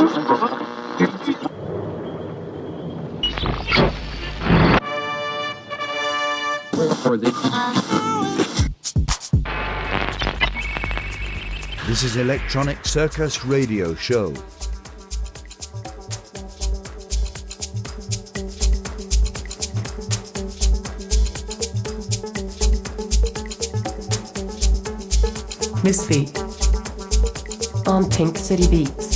This is Electronic Circus Radio Show. Missfeat on Pink City Beats.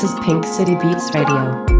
This is Pink City Beats Radio.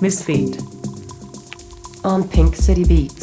Missfeat on Pink City Beats.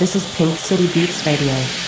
This is Pink City Beats Radio.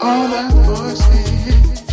All that voices.